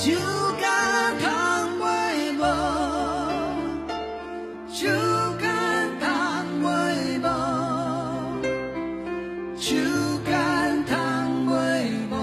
酒干了倘卖无酒干倘卖无酒干倘卖无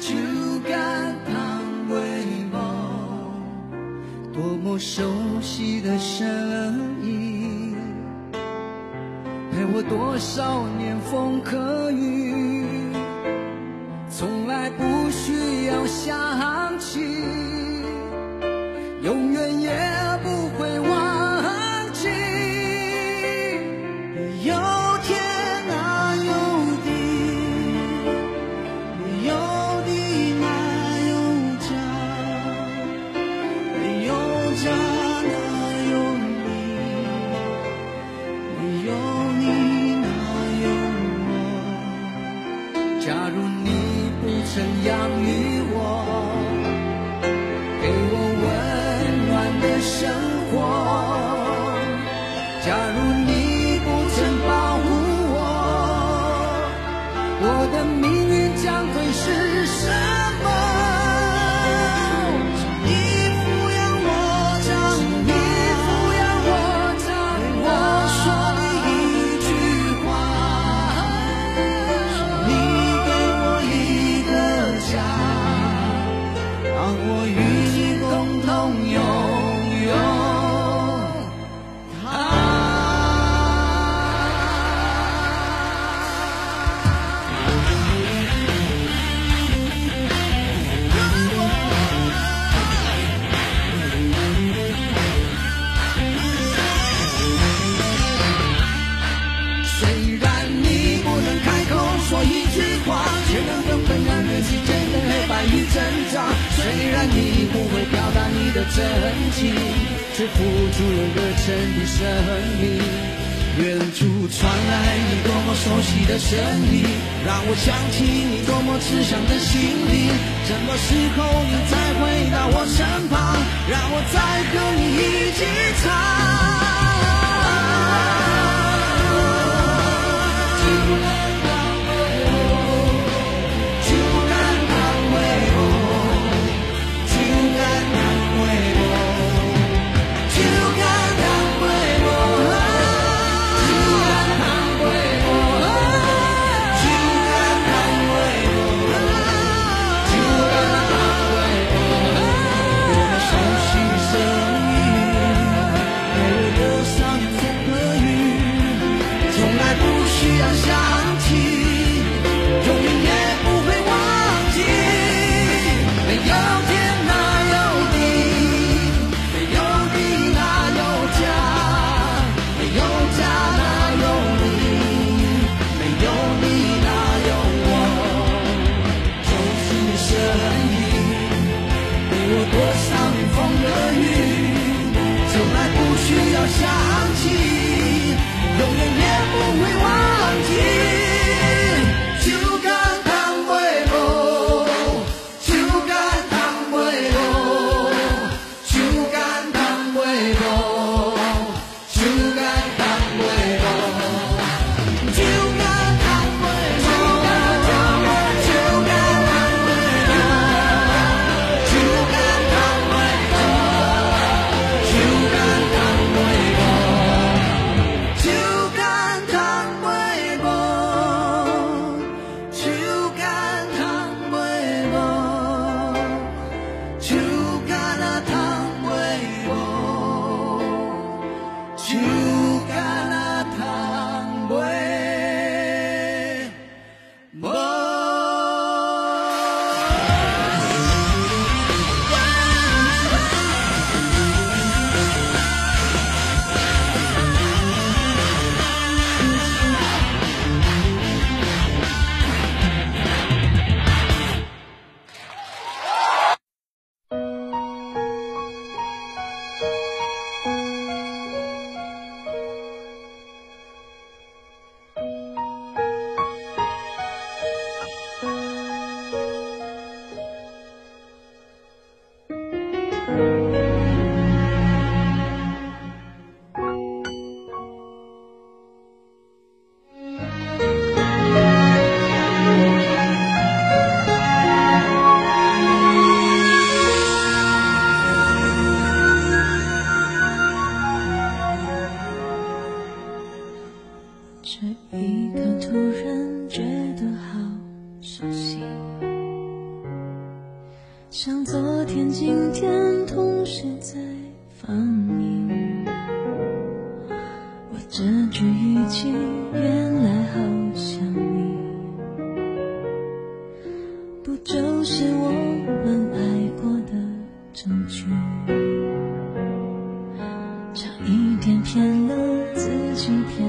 酒干倘卖无多么熟悉的声音陪我多少年风和雨。要想起永远也假如你真情，却付出了热忱的生命。远处传来你多么熟悉的声音，让我想起你多么慈祥的心灵。什么时候你再回到我身旁，让我再和你一起唱？这一刻突然觉得好熟悉，像昨天、今天。放映。我这句语气原来好像你，不就是我们爱过的证据？差一点骗了自己，骗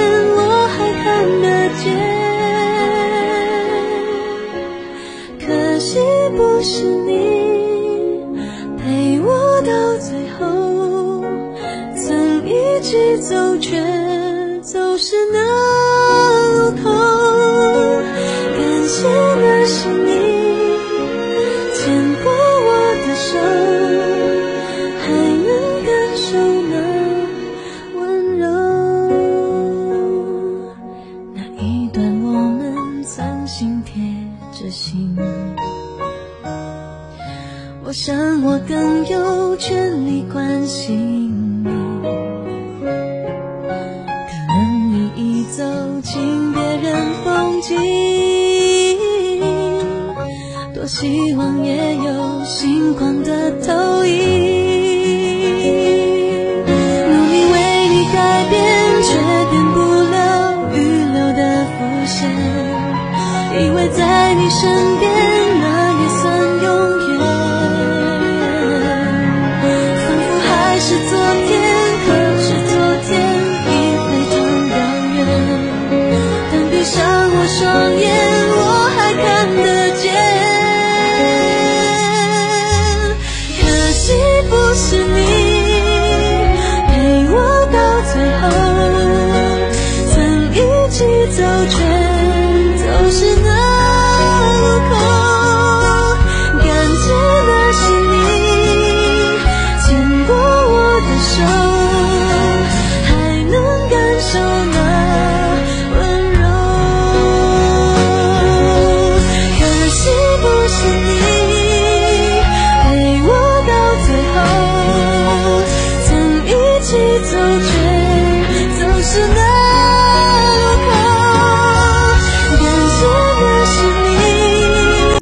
不是你陪我到最后，曾一起走，却走失那路口。感谢心。走，却走失那。